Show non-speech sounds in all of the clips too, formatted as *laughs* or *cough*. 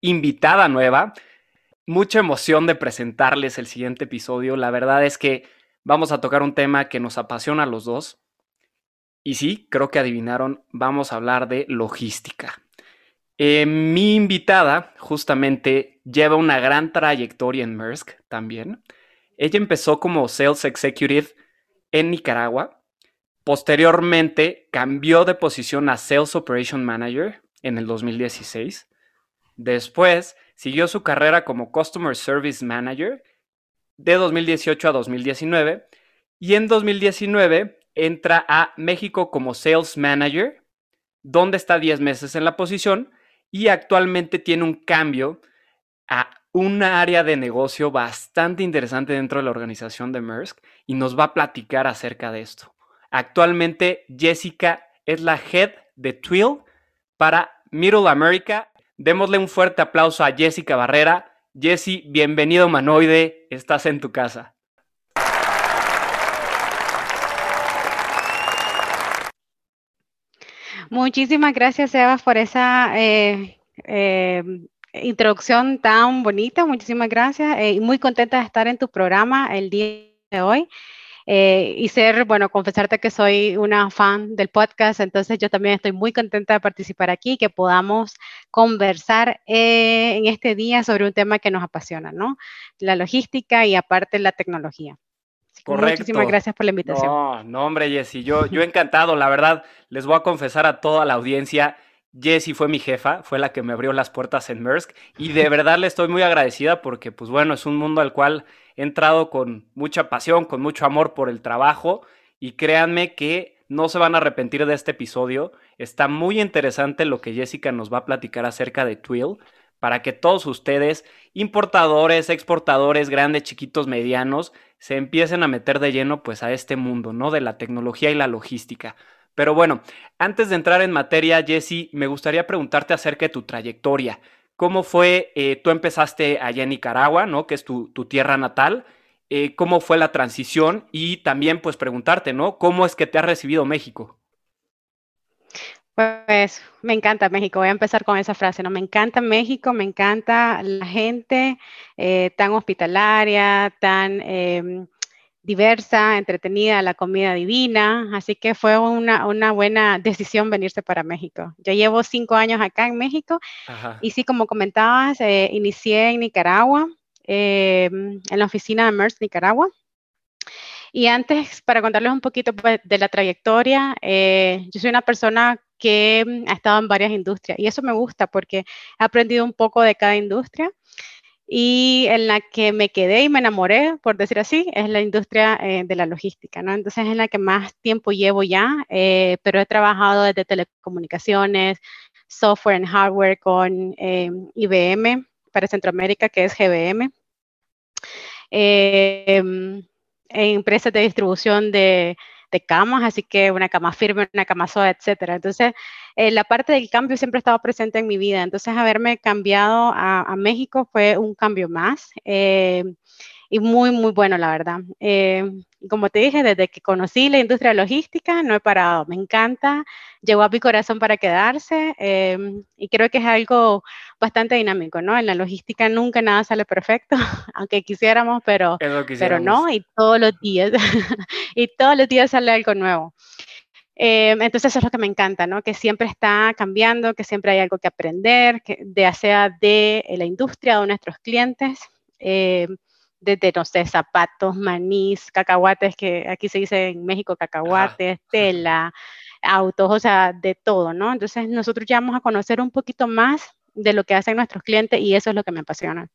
invitada nueva, mucha emoción de presentarles el siguiente episodio. La verdad es que vamos a tocar un tema que nos apasiona a los dos. Y sí, creo que adivinaron, vamos a hablar de logística. Eh, mi invitada justamente lleva una gran trayectoria en Maersk también. Ella empezó como Sales Executive en Nicaragua. Posteriormente cambió de posición a Sales Operation Manager en el 2016. Después siguió su carrera como Customer Service Manager de 2018 a 2019 y en 2019 entra a México como Sales Manager, donde está 10 meses en la posición y actualmente tiene un cambio a un área de negocio bastante interesante dentro de la organización de Maersk y nos va a platicar acerca de esto. Actualmente Jessica es la head de Twill para Middle America. Démosle un fuerte aplauso a Jessica Barrera. Jessie, bienvenido Manoide, estás en tu casa. Muchísimas gracias, Eva, por esa eh, eh, introducción tan bonita. Muchísimas gracias. Eh, y muy contenta de estar en tu programa el día de hoy. Y ser, bueno, confesarte que soy una fan del podcast, entonces yo también estoy muy contenta de participar aquí, que podamos conversar en este día sobre un tema que nos apasiona, ¿no? La logística y aparte la tecnología. Correcto. Muchísimas gracias por la invitación. No, no, hombre, Jessy, yo, yo encantado, la verdad, les voy a confesar a toda la audiencia, Jessie fue mi jefa, fue la que me abrió las puertas en Maersk y de *laughs* verdad le estoy muy agradecida porque, pues bueno, es un mundo al cual he entrado con mucha pasión, con mucho amor por el trabajo y créanme que no se van a arrepentir de este episodio. Está muy interesante lo que Jessica nos va a platicar acerca de Twill para que todos ustedes, importadores, exportadores, grandes, chiquitos, medianos, se empiecen a meter de lleno pues a este mundo, ¿no? De la tecnología y la logística. Pero bueno, antes de entrar en materia, Jesse, me gustaría preguntarte acerca de tu trayectoria. ¿Cómo fue, eh, tú empezaste allá en Nicaragua, ¿no? Que es tu, tierra natal. Eh, ¿Cómo fue la transición? Y también pues preguntarte, ¿no? ¿Cómo es que te ha recibido México? Pues me encanta México, voy a empezar con esa frase, ¿no? Me encanta México, me encanta la gente eh, tan hospitalaria, tan em, diversa, entretenida, la comida divina, así que fue una, buena decisión venirse para México. Yo llevo cinco años acá en México y sí, como comentabas, eh, inicié en Nicaragua, em, en la oficina de MERS Nicaragua. Y antes, para contarles un poquito pues, de la trayectoria, eh, yo soy una persona que mm, ha estado en varias industrias y eso me gusta porque he aprendido un poco de cada industria y en la que me quedé y me enamoré, por decir así, es la industria eh, de la logística, ¿no? Entonces es en la que más tiempo llevo ya, eh, pero he trabajado desde telecomunicaciones, software y hardware con eh, IBM para Centroamérica, que es GBM, em, en empresas de distribución de de camas, así que una cama firme, una cama suave, etcétera. Entonces, eh, la parte del cambio siempre ha estado presente en mi vida. Entonces, haberme cambiado a, México fue un cambio más. Eh, y muy, muy bueno, la verdad. Eh, como te dije, desde que conocí la industria logística, no he parado. Me encanta, llegó a mi corazón para quedarse em, y creo que es algo bastante dinámico, ¿no? En la logística nunca nada sale perfecto, *laughs* aunque quisiéramos, pero, pero no, y todos los días, *laughs* y todos los días sale algo nuevo. Em, entonces eso es lo que me encanta, ¿no? Que siempre está cambiando, que siempre hay algo que aprender, que, ya sea de la industria o de nuestros clientes. Em, desde, no sé, zapatos, manís, cacahuates, que aquí se dice en México cacahuates, tela, autos, o sea, de todo, ¿no? Entonces nosotros ya vamos a conocer un poquito más de lo que hacen nuestros clientes y eso es lo que me apasiona.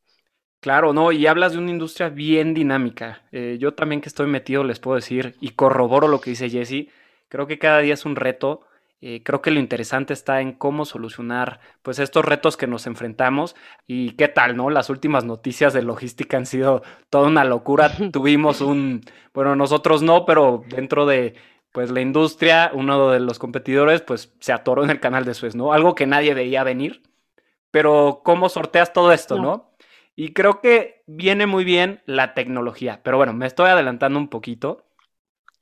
Claro, no, y hablas de una industria bien dinámica. Eh, yo también que estoy metido les puedo decir y corroboro lo que dice Jesse. Creo que cada día es un reto. Eh, creo que lo interesante está en cómo solucionar pues estos retos que nos enfrentamos y qué tal, ¿no? Las últimas noticias de logística han sido toda una locura. *laughs* Tuvimos un, bueno, nosotros no, pero dentro de pues la industria, uno de los competidores pues se atoró en el canal de Suez, ¿no? Algo que nadie veía venir. Pero ¿cómo sorteas todo esto, no? Y creo que viene muy bien la tecnología. Pero bueno, me estoy adelantando un poquito.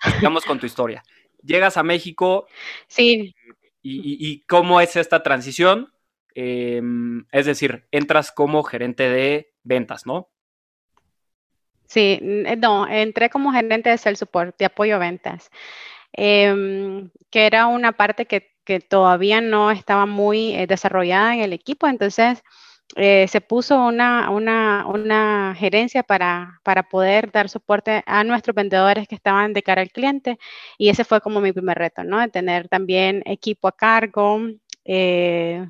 *laughs* Vamos con tu historia. Llegas a México. Sí. ¿Y, cómo es esta transición? Em, es decir, entras como gerente de ventas, ¿no? Sí, no, entré como gerente de Sales Support, de apoyo a ventas, em, que era una parte que, todavía no estaba muy eh, desarrollada en el equipo, entonces eh, se puso una, una, gerencia para, para, poder dar soporte a nuestros vendedores que estaban de cara al cliente y ese fue como mi primer reto, ¿no? De tener también equipo a cargo, eh,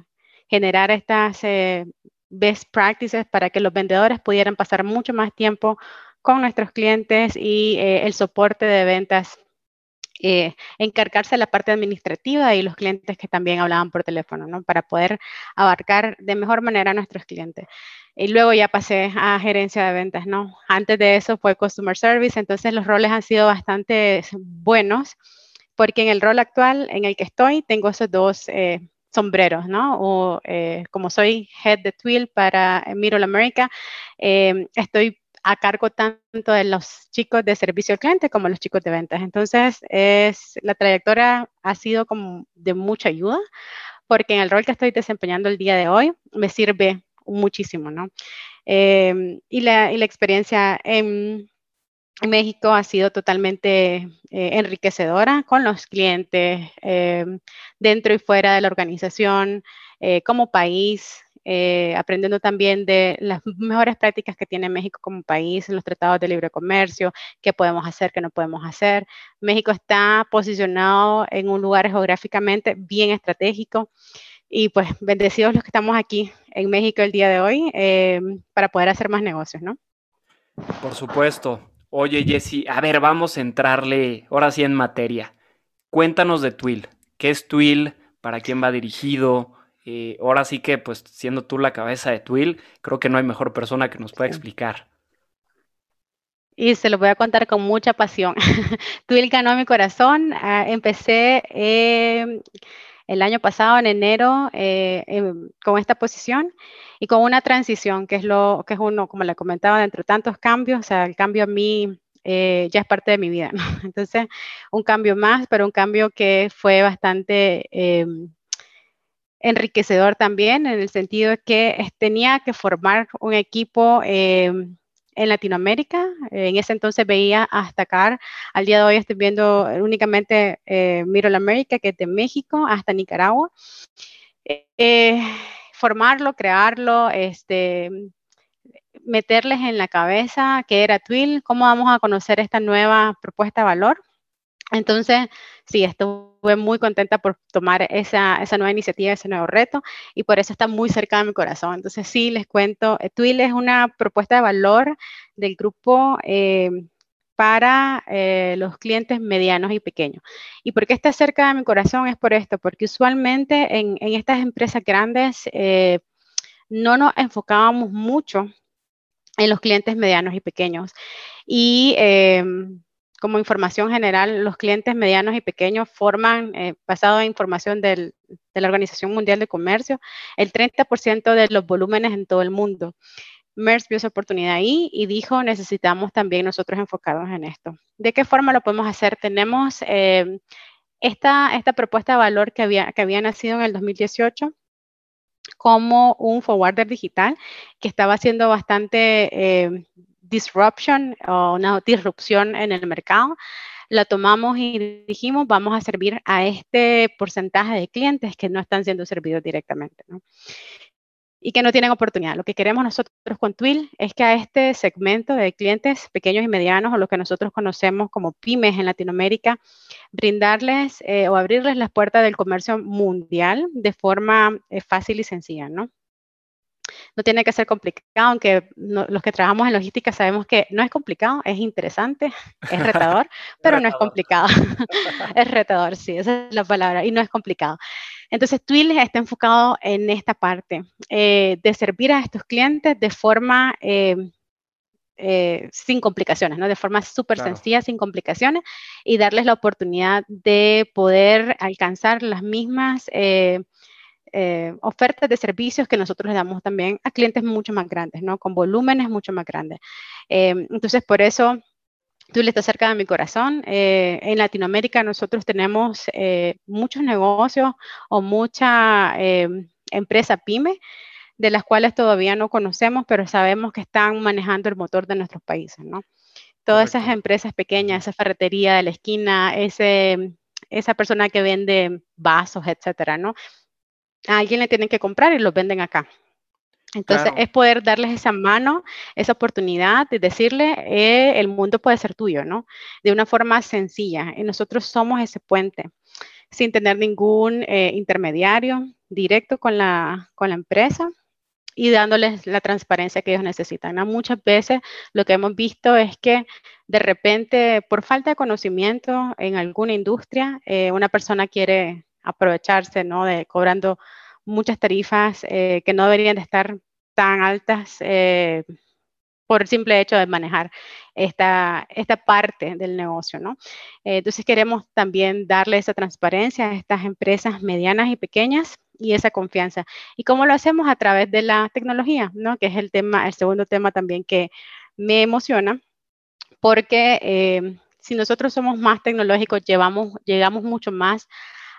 generar estas eh, best practices para que los vendedores pudieran pasar mucho más tiempo con nuestros clientes y el soporte de ventas eh, encargarse de la parte administrativa y los clientes que también hablaban por teléfono, ¿no? Para poder abarcar de mejor manera a nuestros clientes. Y luego ya pasé a gerencia de ventas, ¿no? Antes de eso fue Customer Service, entonces los roles han sido bastante buenos, porque en el rol actual en el que estoy tengo esos dos eh, sombreros, ¿no? O eh, como soy head de Twill para Middle America, estoy a cargo tanto de los chicos de servicio al cliente como los chicos de ventas. Entonces, es, la trayectoria ha sido de mucha ayuda porque en el rol que estoy desempeñando el día de hoy me sirve muchísimo, ¿no? Em, y, la, experiencia en, México ha sido totalmente eh, enriquecedora con los clientes em, dentro y fuera de la organización, eh, como país, eh, aprendiendo también de las mejores prácticas que tiene México como país en los tratados de libre comercio, qué podemos hacer, qué no podemos hacer. México está posicionado en un lugar geográficamente bien estratégico y pues bendecidos los que estamos aquí en México el día de hoy eh, para poder hacer más negocios, ¿no? Por supuesto. Oye, Jesse, a ver, vamos a entrarle ahora sí en materia. Cuéntanos de Twill. ¿Qué es Twill? ¿Para quién va dirigido? Eh, ahora sí que, pues, siendo tú la cabeza de Twill, creo que no hay mejor persona que nos pueda explicar. Y se lo voy a contar con mucha pasión. *laughs* Twill ganó mi corazón. Ah, empecé em, el año pasado, en enero, eh, em, con esta posición y con una transición, que es lo que es uno, como le comentaba, dentro de tantos cambios, o sea, el cambio a mí eh, ya es parte de mi vida. *laughs* Entonces, un cambio más, pero un cambio que fue bastante em, enriquecedor también en el sentido de que tenía que formar un equipo em, en Latinoamérica. En ese entonces veía hasta acá. Al día de hoy estoy viendo únicamente eh, Middle America, que es de México hasta Nicaragua. Eh, formarlo, crearlo, este, meterles en la cabeza qué era Twill, cómo vamos a conocer esta nueva propuesta de valor. Entonces, sí, estuve muy contenta por tomar esa, nueva iniciativa, ese nuevo reto, y por eso está muy cerca de mi corazón. Entonces, sí, les cuento, eh, Twill es una propuesta de valor del grupo eh, para eh, los clientes medianos y pequeños. ¿Y por qué está cerca de mi corazón? Es por esto, porque usualmente en, en estas empresas grandes no nos enfocábamos mucho en los clientes medianos y pequeños. Y como información general, los clientes medianos y pequeños forman, eh, basado en información de la Organización Mundial de Comercio, el 30% de los volúmenes en todo el mundo. MERS vio esa oportunidad ahí y dijo, necesitamos también nosotros enfocarnos en esto. ¿De qué forma lo podemos hacer? Tenemos eh, esta, esta propuesta de valor que había, que había nacido en el 2018 como un forwarder digital que estaba haciendo bastante eh, disruption o una disrupción en el mercado, la tomamos y dijimos, vamos a servir a este porcentaje de clientes que no están siendo servidos directamente. y que no tienen oportunidad. Lo que queremos nosotros con Twill es que a este segmento de clientes pequeños y medianos, o lo que nosotros conocemos como pymes en Latinoamérica, brindarles eh, o abrirles las puertas del comercio mundial de forma eh, fácil y sencilla, ¿no? No tiene que ser complicado, aunque los que trabajamos en logística sabemos que no es complicado, es interesante, es *laughs* retador, pero no es complicado. *laughs* es retador, sí, esa es la palabra, y no es complicado. Entonces, Twill está enfocado en esta parte eh, de servir a estos clientes de forma eh, eh, sin complicaciones, ¿no? De forma súper sencilla, sin complicaciones, y darles la oportunidad de poder alcanzar las mismas ofertas de servicios que nosotros le damos también a clientes mucho más grandes, ¿no? Con volúmenes mucho más grandes. entonces, por eso Tú le estás cerca de mi corazón. Eh, en Latinoamérica nosotros tenemos eh, muchos negocios o mucha eh, empresa pyme de las cuales todavía no conocemos, pero sabemos que están manejando el motor de nuestros países, ¿no? Todas esas empresas pequeñas, esa ferretería de la esquina, ese, esa persona que vende vasos, etcétera, ¿no? A alguien le tienen que comprar y los venden acá. Entonces es poder darles esa mano, esa oportunidad de decirle, eh, el mundo puede ser tuyo, ¿no? De una forma sencilla. Y nosotros somos ese puente, sin tener ningún eh, intermediario directo con la, con la empresa y dándoles la transparencia que ellos necesitan. Muchas veces lo que hemos visto es que de repente, por falta de conocimiento en alguna industria, eh, una persona quiere aprovecharse, ¿no? De cobrando muchas tarifas eh, que no deberían de estar tan altas eh, por el simple hecho de manejar esta, esta parte del negocio, ¿no? Eh, entonces queremos también darle esa transparencia a estas empresas medianas y pequeñas y esa confianza. ¿Y cómo lo hacemos? A través de la tecnología, ¿no? Que es el tema, el segundo tema también que me emociona, porque si nosotros somos más tecnológicos, llevamos, llegamos mucho más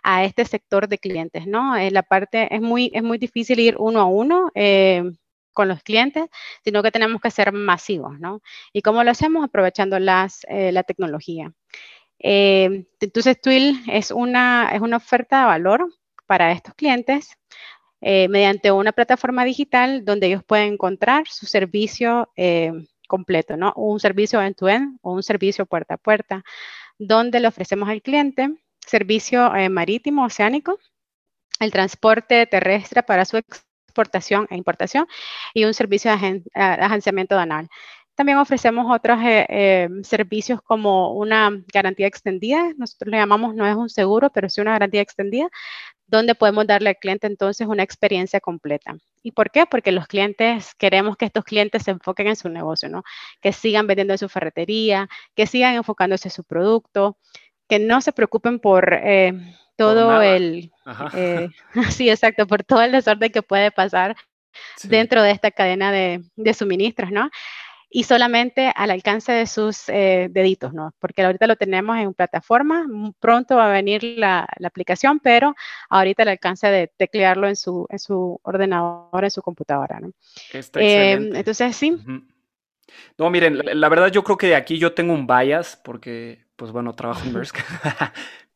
a este sector de clientes, ¿no? Eh, la parte es muy, es muy difícil ir uno a uno. Eh, con los clientes, sino que tenemos que ser masivos, ¿no? ¿Y cómo lo hacemos? Aprovechando las, eh, la tecnología. entonces, Twill es una, es una oferta de valor para estos clientes mediante una plataforma digital donde ellos pueden encontrar su servicio completo, ¿no? Un servicio end-to-end o un servicio puerta a puerta, donde le ofrecemos al cliente servicio eh, marítimo oceánico, el transporte terrestre para su exportación e importación y un servicio de agenciamiento danal. También ofrecemos otros eh, eh, servicios como una garantía extendida, nosotros le llamamos, no es un seguro, pero sí una garantía extendida, donde podemos darle al cliente entonces una experiencia completa. ¿Y por qué? Porque los clientes, queremos que estos clientes se enfoquen en su negocio, ¿no? Que sigan vendiendo en su ferretería, que sigan enfocándose en su producto, que no se preocupen por eh, todo el, eh, *laughs* *laughs* sí, exacto, por todo el desorden que puede pasar dentro de esta cadena de, suministros, ¿no? Y solamente al alcance de sus eh, deditos, ¿no? Porque ahorita lo tenemos en plataforma, pronto va a venir la, aplicación, pero ahorita el alcance de teclearlo en su, en su ordenador, en su computadora, ¿no? entonces, sí. No, miren, la, verdad yo creo que de aquí yo tengo un bias porque pues bueno, trabajo en Maersk, *laughs*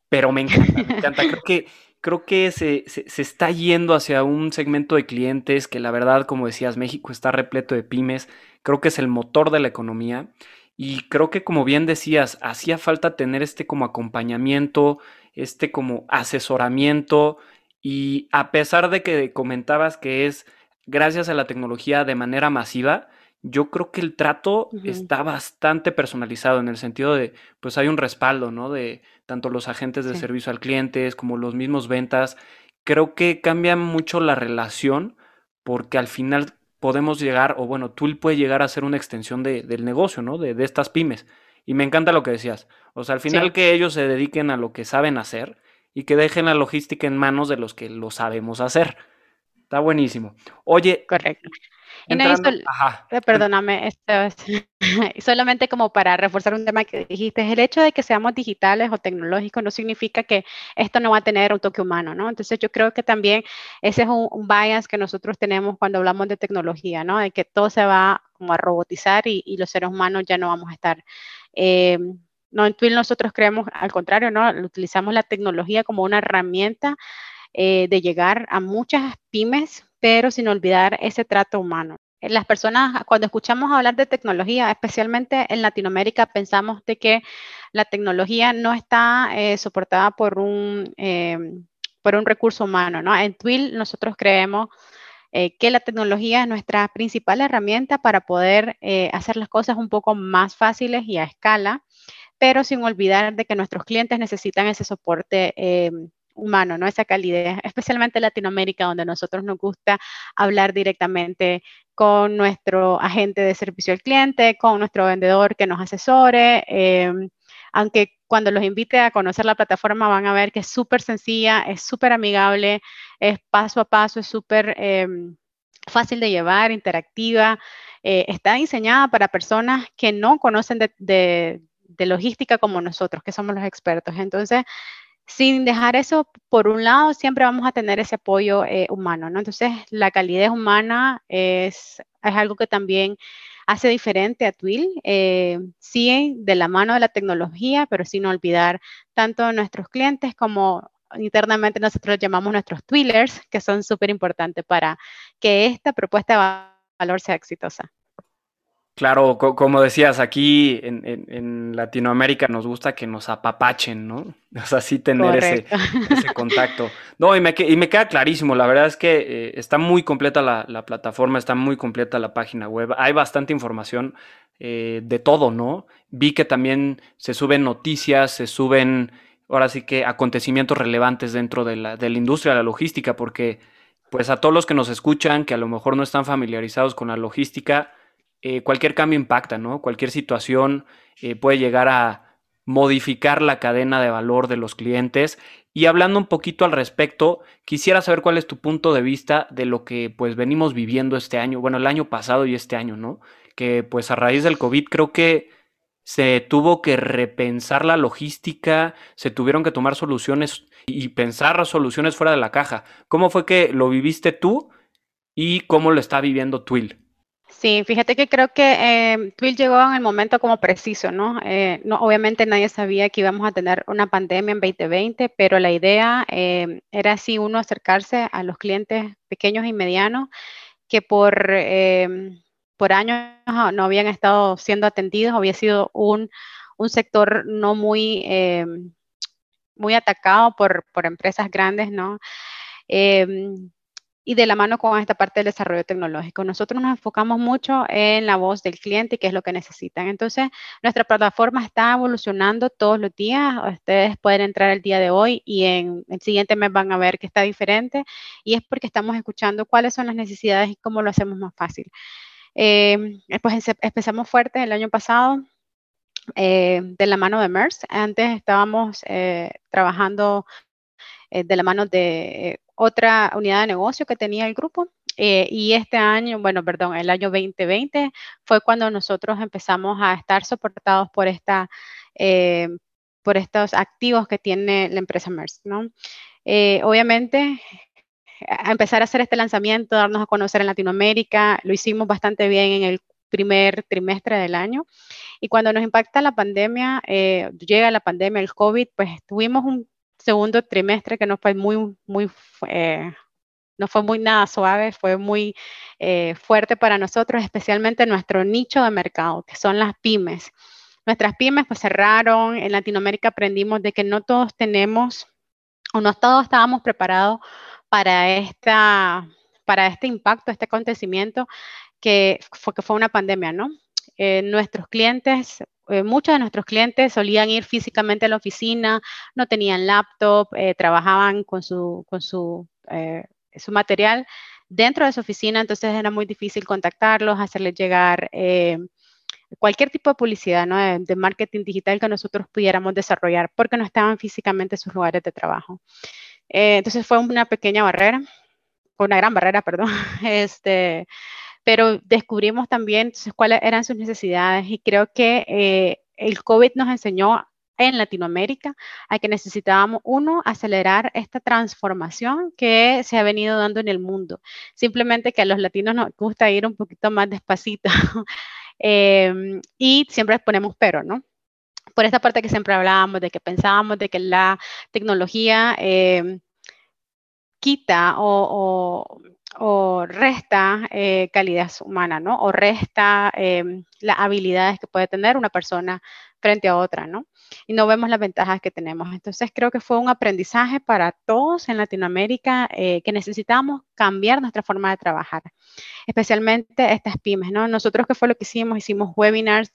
pero me encanta, me encanta. Creo que, creo que se, se, está yendo hacia un segmento de clientes que la verdad, como decías, México está repleto de pymes, creo que es el motor de la economía y creo que como bien decías, hacía falta tener este como acompañamiento, este como asesoramiento y a pesar de que comentabas que es gracias a la tecnología de manera masiva, yo creo que el trato está bastante personalizado en el sentido de, pues hay un respaldo, ¿no? De tanto los agentes de servicio al cliente como los mismos ventas. Creo que cambia mucho la relación porque al final podemos llegar, o bueno, tú puede llegar a ser una extensión de, del negocio, ¿no? De, de, estas pymes. Y me encanta lo que decías. O sea, al final que ellos se dediquen a lo que saben hacer y que dejen la logística en manos de los que lo sabemos hacer. Está buenísimo. Oye, correcto. Eh, perdóname, esto *laughs* solamente como para reforzar un tema que dijiste, el hecho de que seamos digitales o tecnológicos no significa que esto no va a tener un toque humano, ¿no? Entonces yo creo que también ese es un, bias que nosotros tenemos cuando hablamos de tecnología, ¿no? De que todo se va como a robotizar y, los seres humanos ya no vamos a estar. Eh, no, en Twill nosotros creemos, al contrario, ¿no? Utilizamos la tecnología como una herramienta eh, de llegar a muchas pymes pero sin olvidar ese trato humano. Las personas, cuando escuchamos hablar de tecnología, especialmente en Latinoamérica, pensamos de que la tecnología no está eh, soportada por un, em, por un recurso humano. ¿no? En Twill nosotros creemos eh, que la tecnología es nuestra principal herramienta para poder eh, hacer las cosas un poco más fáciles y a escala, pero sin olvidar de que nuestros clientes necesitan ese soporte humano, ¿no? Esa calidez, especialmente en Latinoamérica, donde a nosotros nos gusta hablar directamente con nuestro agente de servicio al cliente, con nuestro vendedor que nos asesore. Em, aunque cuando los invite a conocer la plataforma van a ver que es súper sencilla, es súper amigable, es paso a paso, es súper em, fácil de llevar, interactiva. Eh, está diseñada para personas que no conocen de logística como nosotros, que somos los expertos. Entonces, sin dejar eso, por un lado, siempre vamos a tener ese apoyo eh, humano, ¿no? Entonces, la calidez humana es, algo que también hace diferente a Twill, eh, sí de la mano de la tecnología, pero sin olvidar tanto nuestros clientes como internamente nosotros llamamos nuestros Twillers, que son súper importantes para que esta propuesta de valor sea exitosa. Claro, como decías, aquí en, Latinoamérica nos gusta que nos apapachen, ¿no? *laughs* O sea, sí tener ese, *laughs* contacto. No, y me, queda clarísimo, la verdad es que eh, está muy completa la, plataforma, está muy completa la página web, hay bastante información eh, de todo, ¿no? Vi que también se suben noticias, se suben, ahora sí que acontecimientos relevantes dentro de la, de la industria de la logística, porque pues a todos los que nos escuchan, que a lo mejor no están familiarizados con la logística, eh, cualquier cambio impacta, ¿no? Cualquier situación eh, puede llegar a modificar la cadena de valor de los clientes. Y hablando un poquito al respecto, quisiera saber cuál es tu punto de vista de lo que pues venimos viviendo este año, bueno, el año pasado y este año, ¿no? Que pues a raíz del COVID creo que se tuvo que repensar la logística, se tuvieron que tomar soluciones y pensar soluciones fuera de la caja. ¿Cómo fue que lo viviste tú y cómo lo está viviendo Twill? Sí, fíjate que creo que eh, Twill llegó en el momento como preciso, ¿no? Eh. Obviamente nadie sabía que íbamos a tener una pandemia en 2020, pero la idea eh, era así uno acercarse a los clientes pequeños y medianos que por, em, por años no habían estado siendo atendidos, había sido un, un sector no muy, muy atacado por, por empresas grandes, ¿no? Em, y de la mano con esta parte del desarrollo tecnológico. Nosotros nos enfocamos mucho en la voz del cliente y qué es lo que necesitan. Entonces, nuestra plataforma está evolucionando todos los días. Ustedes pueden entrar el día de hoy y en el siguiente mes van a ver que está diferente y es porque estamos escuchando cuáles son las necesidades y cómo lo hacemos más fácil. Eh, pues empezamos fuerte el año pasado eh, de la mano de MERS. Antes estábamos eh, trabajando de la mano de otra unidad de negocio que tenía el grupo. Eh, y este año, bueno, perdón, el año 2020 fue cuando nosotros empezamos a estar soportados por esta, eh, por estos activos que tiene la empresa MERS, ¿no? Eh, obviamente, a empezar a hacer este lanzamiento, darnos a conocer en Latinoamérica, lo hicimos bastante bien en el primer trimestre del año. Y cuando nos impacta la pandemia, llega la pandemia, el COVID, pues tuvimos un segundo trimestre que no fue muy, muy, eh, no fue muy nada suave, fue muy eh, fuerte para nosotros, especialmente nuestro nicho de mercado, que son las pymes. Nuestras pymes pues cerraron, en Latinoamérica aprendimos de que no todos tenemos o no todos estábamos preparados para, esta, para este impacto, este acontecimiento que fue, que fue una pandemia, ¿no? Eh, nuestros clientes eh, muchos de nuestros clientes solían ir físicamente a la oficina, no tenían laptop, eh, trabajaban con su, con su, su material dentro de su oficina, entonces era muy difícil contactarlos, hacerles llegar cualquier tipo de publicidad, ¿no? de, de, marketing digital que nosotros pudiéramos desarrollar porque no estaban físicamente en sus lugares de trabajo. entonces fue una pequeña barrera, una gran barrera, *laughs* perdón, este, pero descubrimos también cuáles eran sus necesidades y creo que eh, el COVID nos enseñó en Latinoamérica a que necesitábamos, uno, acelerar esta transformación que se ha venido dando en el mundo. Simplemente que a los latinos nos gusta ir un poquito más despacito *laughs* em, y siempre ponemos pero, ¿no? Por esta parte que siempre hablábamos, de que pensábamos de que la tecnología em, quita o o resta eh, humana, ¿no? O resta em, las habilidades que puede tener una persona frente a otra, ¿no? Y no vemos las ventajas que tenemos. Entonces creo que fue un aprendizaje para todos en Latinoamérica eh, que necesitamos cambiar nuestra forma de trabajar, especialmente estas pymes, ¿no? Nosotros, ¿qué fue lo que hicimos? Hicimos webinars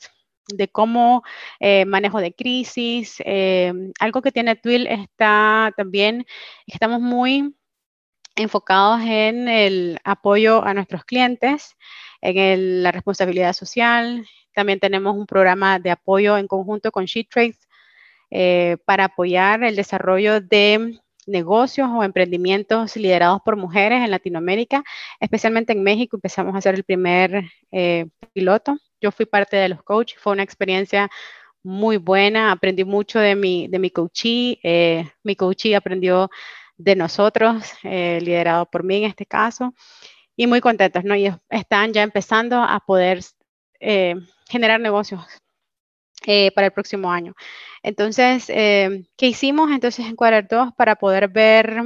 de cómo eh, manejo de crisis. Em, algo que tiene Twill está también, estamos muy enfocados en el apoyo a nuestros clientes, en la responsabilidad social. También tenemos un programa de apoyo en conjunto con SheTrade eh, para apoyar el desarrollo de negocios o emprendimientos liderados por mujeres en Latinoamérica, especialmente en México. Empezamos a hacer el primer eh, piloto. Yo fui parte de los coaches, fue una experiencia muy buena, aprendí mucho de mi, de mi coachee, eh, mi coachee aprendió de nosotros, eh, liderado por mí en este caso, y muy contentos, ¿no? Y están ya empezando a poder eh, generar negocios eh, para el próximo año. Entonces, ¿qué hicimos entonces en Quarter 2 para poder ver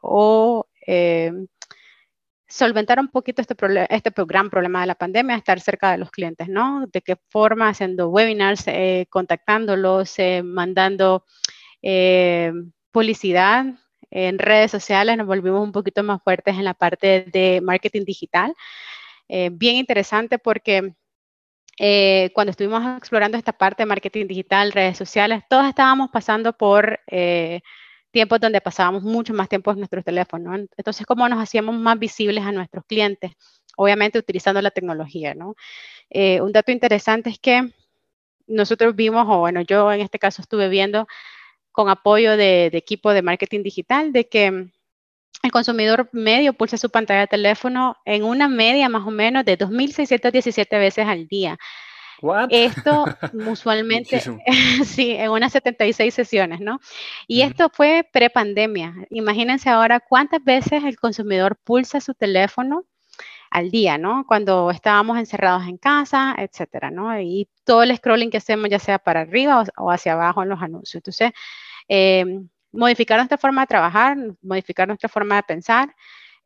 o solventar un poquito este, este gran problema de la pandemia, estar cerca de los clientes, ¿no? De qué forma, haciendo webinars, contactándolos, mandando publicidad en redes sociales, nos volvimos un poquito más fuertes en la parte de marketing digital. Eh, bien interesante porque eh, cuando estuvimos explorando esta parte de marketing digital, redes sociales, todos estábamos pasando por eh, tiempos donde pasábamos mucho más tiempo en nuestros teléfonos. Entonces, ¿cómo nos hacíamos más visibles a nuestros clientes? Obviamente utilizando la tecnología, ¿no? un dato interesante es que nosotros vimos, o bueno, yo en este caso estuve viendo con apoyo de, equipo de marketing digital, de que el consumidor medio pulsa su pantalla de teléfono en una media más o menos de 2.617 veces al día. Esto *laughs* usualmente, *laughs* sí, en unas 76 sesiones, ¿no? Y esto fue pre-pandemia. Imagínense ahora cuántas veces el consumidor pulsa su teléfono al día, ¿no? Cuando estábamos encerrados en casa, etcétera, ¿no? Y todo el scrolling que hacemos, ya sea para arriba o hacia abajo en los anuncios. Entonces, eh, modificar nuestra forma de trabajar, modificar nuestra forma de pensar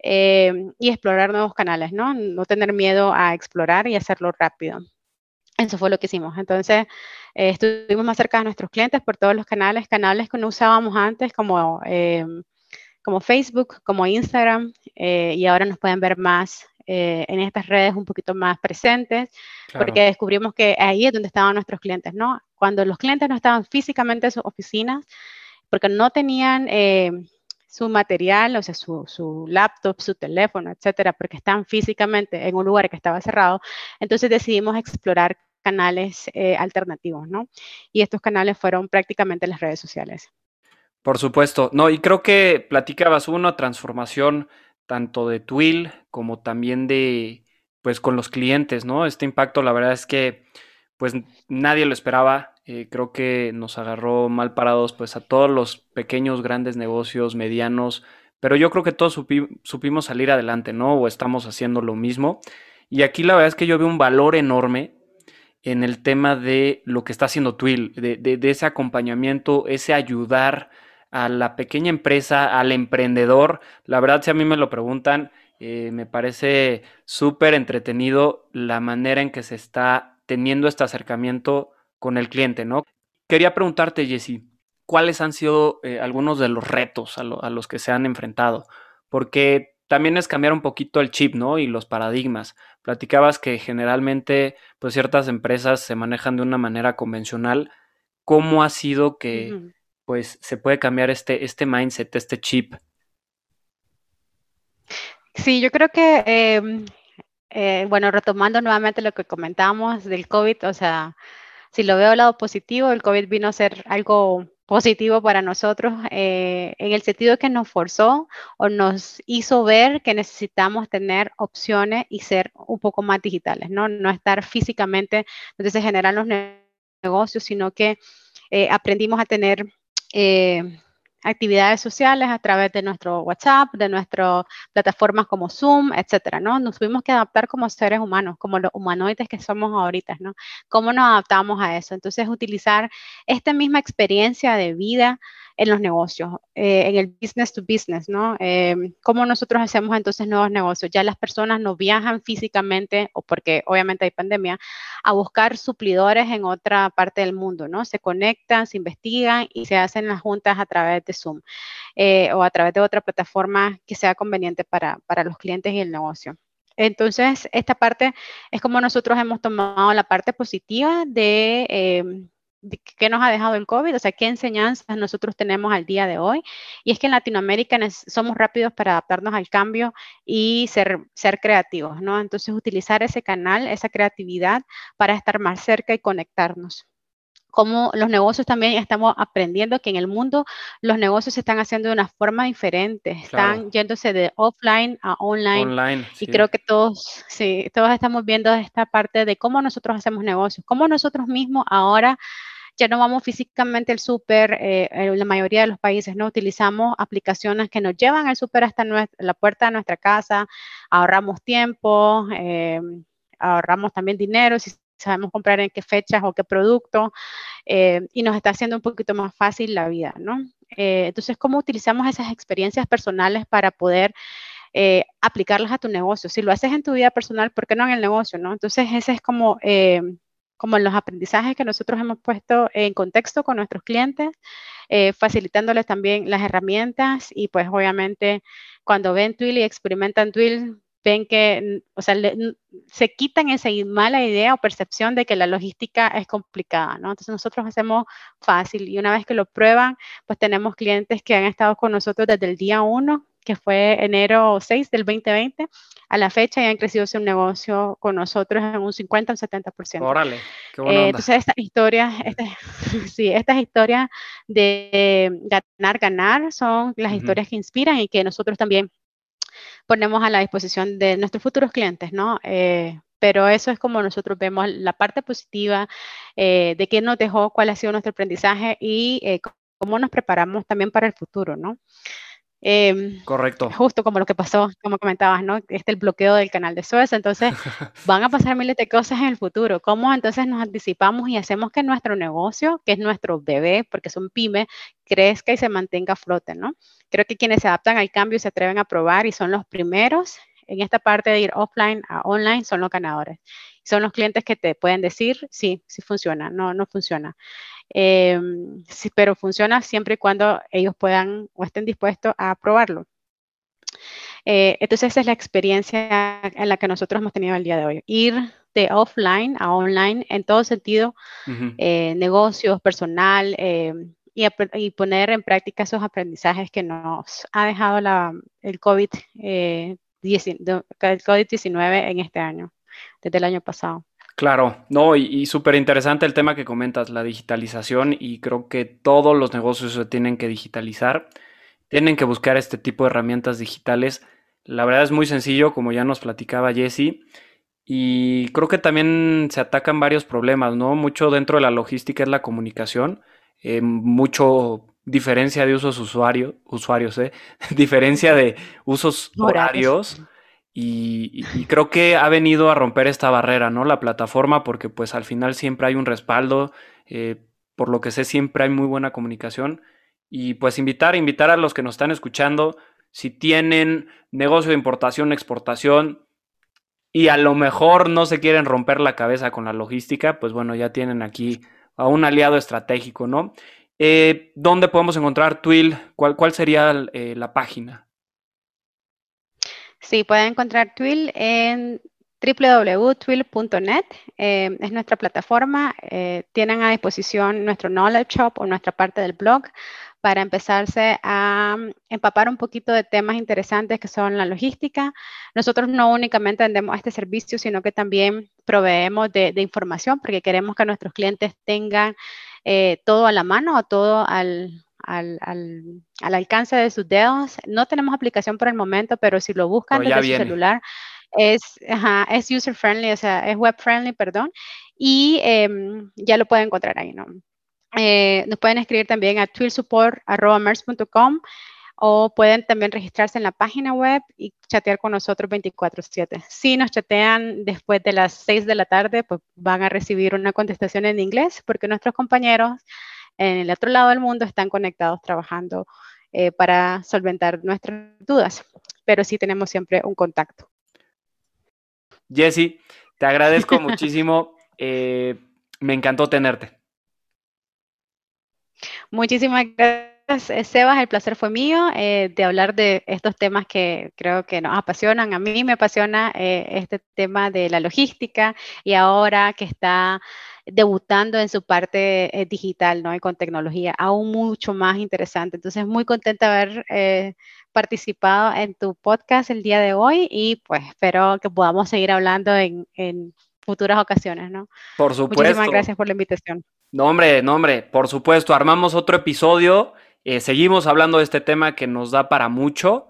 eh, y explorar nuevos canales, ¿no? No tener miedo a explorar y hacerlo rápido. Eso fue lo que hicimos. Entonces, eh, estuvimos más cerca de nuestros clientes por todos los canales, canales que no usábamos antes como, como Facebook, como Instagram, y ahora nos pueden ver más en estas redes un poquito más presentes, porque descubrimos que ahí es donde estaban nuestros clientes, ¿no? Cuando los clientes no estaban físicamente en sus oficinas, porque no tenían eh, su material, o sea, su, laptop, su teléfono, etcétera, porque estaban físicamente en un lugar que estaba cerrado, entonces decidimos explorar canales eh, alternativos, ¿no? Y estos canales fueron prácticamente las redes sociales. Por supuesto, no, y creo que platicabas una transformación tanto de Twill como también de, pues, con los clientes, ¿no? Este impacto, la verdad es que, pues, nadie lo esperaba. Eh, creo que nos agarró mal parados pues a todos los pequeños, grandes negocios, medianos, pero yo creo que todos supimos salir adelante, ¿no? O estamos haciendo lo mismo. Y aquí la verdad es que yo veo un valor enorme en el tema de lo que está haciendo Twill, de, ese acompañamiento, ese ayudar a la pequeña empresa, al emprendedor. La verdad, si a mí me lo preguntan, eh, me parece súper entretenido la manera en que se está teniendo este acercamiento con el cliente, ¿no? Quería preguntarte, Jesse, ¿cuáles han sido eh, algunos de los retos a, los que se han enfrentado? Porque también es cambiar un poquito el chip, ¿no? Y los paradigmas. Platicabas que generalmente, pues ciertas empresas se manejan de una manera convencional. ¿Cómo ha sido que, pues, se puede cambiar este, este mindset, este chip? Sí, yo creo que, em, eh, bueno, retomando nuevamente lo que comentamos del COVID, o sea, si lo veo del lado positivo, el COVID vino a ser algo positivo para nosotros eh, en el sentido que nos forzó o nos hizo ver que necesitamos tener opciones y ser un poco más digitales, no, no estar físicamente donde se generan los negocios, sino que eh, aprendimos a tener eh, actividades sociales a través de nuestro WhatsApp, de nuestras plataformas como Zoom, etcétera, ¿no? Nos tuvimos que adaptar como seres humanos, como los humanoides que somos ahorita, ¿no? ¿Cómo nos adaptamos a eso? Entonces, utilizar esta misma experiencia de vida en los negocios, eh, en el business to business, ¿no? Em, ¿Cómo nosotros hacemos entonces nuevos negocios? Ya las personas no viajan físicamente, o porque obviamente hay pandemia, a buscar suplidores en otra parte del mundo, ¿no? Se conectan, se investigan y se hacen las juntas a través de Zoom eh, o a través de otra plataforma que sea conveniente para, para los clientes y el negocio. Entonces, esta parte es como nosotros hemos tomado la parte positiva de, eh, qué nos ha dejado el COVID, o sea, qué enseñanzas nosotros tenemos al día de hoy. Y es que en Latinoamérica somos rápidos para adaptarnos al cambio y ser, ser creativos, ¿no? Entonces, utilizar ese canal, esa creatividad para estar más cerca y conectarnos como los negocios también estamos aprendiendo que en el mundo los negocios se están haciendo de una forma diferente, están yéndose de offline a online. y creo que todos, sí, todos estamos viendo esta parte de cómo nosotros hacemos negocios, cómo nosotros mismos ahora ya no vamos físicamente al súper, eh, en la mayoría de los países no utilizamos aplicaciones que nos llevan al súper hasta la puerta de nuestra casa, ahorramos tiempo, eh, ahorramos también dinero, si sabemos comprar en qué fechas o qué producto, eh, y nos está haciendo un poquito más fácil la vida, ¿no? Eh, entonces, ¿cómo utilizamos esas experiencias personales para poder eh, aplicarlas a tu negocio? Si lo haces en tu vida personal, ¿por qué no en el negocio, no? Entonces, ese es como, como los aprendizajes que nosotros hemos puesto en contexto con nuestros clientes, facilitándoles también las herramientas y pues obviamente cuando ven Twill y experimentan Twill, ven que, o sea, se quitan esa mala idea o percepción de que la logística es complicada, ¿no? Entonces nosotros hacemos fácil y una vez que lo prueban, pues tenemos clientes que han estado con nosotros desde el día 1, que fue enero 6 del 2020, a la fecha y han crecido su negocio con nosotros en un 50 o 70%. Órale, qué buena eh, entonces estas historias, *laughs* sí, estas historias de ganar, ganar son las historias que inspiran y que nosotros también ponemos a la disposición de nuestros futuros clientes, ¿no? Eh, pero eso es como nosotros vemos la parte positiva eh, de qué nos dejó, cuál ha sido nuestro aprendizaje y eh, cómo nos preparamos también para el futuro, ¿no? Em, Correcto. Justo como lo que pasó, como comentabas, ¿no? Este el bloqueo del canal de Suez. Entonces, *laughs* van a pasar miles de cosas en el futuro. ¿Cómo entonces nos anticipamos y hacemos que nuestro negocio, que es nuestro bebé, porque son pyme, crezca y se mantenga a flote, ¿no? Creo que quienes se adaptan al cambio y se atreven a probar y son los primeros en esta parte de ir offline a online son los ganadores. Son los clientes que te pueden decir, sí, sí funciona, no, no funciona. Em, sí, pero funciona siempre y cuando ellos puedan o estén dispuestos a probarlo. Eh, entonces, esa es la experiencia en la que nosotros hemos tenido el día de hoy. Ir de offline a online en todo sentido, eh, negocios, personal, em, y, y, poner en práctica esos aprendizajes que nos ha dejado la, el COVID-19 eh, COVID en este año, desde el año pasado. Claro, no, y, súper interesante el tema que comentas, la digitalización, y creo que todos los negocios se tienen que digitalizar, tienen que buscar este tipo de herramientas digitales. La verdad es muy sencillo, como ya nos platicaba Jesse, y creo que también se atacan varios problemas, ¿no? Mucho dentro de la logística es la comunicación, eh, mucho diferencia de usos usuario, usuarios, ¿eh? *laughs* diferencia de usos horarios y, creo que ha venido a romper esta barrera, ¿no? La plataforma, porque pues al final siempre hay un respaldo, eh, por lo que sé siempre hay muy buena comunicación. Y pues invitar, invitar a los que nos están escuchando, si tienen negocio de importación, exportación, y a lo mejor no se quieren romper la cabeza con la logística, pues bueno, ya tienen aquí a un aliado estratégico, ¿no? Eh, ¿Dónde podemos encontrar Twill? ¿Cuál, sería eh, la página? Sí, pueden encontrar Twill en www.twill.net. Eh, es nuestra plataforma. Tienen a disposición nuestro Knowledge Shop o nuestra parte del blog para empezarse a mm, empapar un poquito de temas interesantes que son la logística. Nosotros no únicamente vendemos este servicio, sino que también proveemos de, información porque queremos que nuestros clientes tengan eh, todo a la mano todo al, al, alcance de sus dedos. No tenemos aplicación por el momento, pero si lo buscan desde su celular, es, es user friendly, o sea, es web friendly, perdón, y em, ya lo pueden encontrar ahí, ¿no? Eh, nos pueden escribir también a twillsupport.com o pueden también registrarse en la página web y chatear con nosotros 24/7. Si nos chatean después de las 6 de la tarde, pues van a recibir una contestación en inglés porque nuestros compañeros en el otro lado del mundo están conectados trabajando eh, para solventar nuestras dudas, pero sí tenemos siempre un contacto. Jesse, te agradezco *laughs* muchísimo. Eh, me encantó tenerte. Muchísimas gracias, Sebas. El placer fue mío eh, de hablar de estos temas que creo que nos apasionan. A mí me apasiona eh, este tema de la logística y ahora que está debutando en su parte eh, digital, ¿no? Y con tecnología, aún mucho más interesante. Entonces, muy contenta de haber participado en tu podcast el día de hoy y pues espero que podamos seguir hablando en, en futuras ocasiones, ¿no? Por supuesto. Muchísimas gracias por la invitación. No, hombre, no, hombre, por supuesto, armamos otro episodio, eh, seguimos hablando de este tema que nos da para mucho.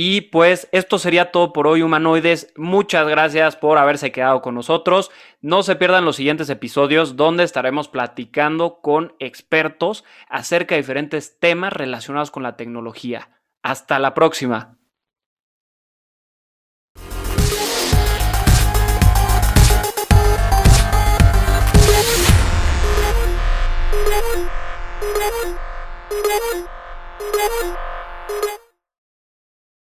Y pues esto sería todo por hoy, humanoides. Muchas gracias por haberse quedado con nosotros. No se pierdan los siguientes episodios donde estaremos platicando con expertos acerca de diferentes temas relacionados con la tecnología. Hasta la próxima.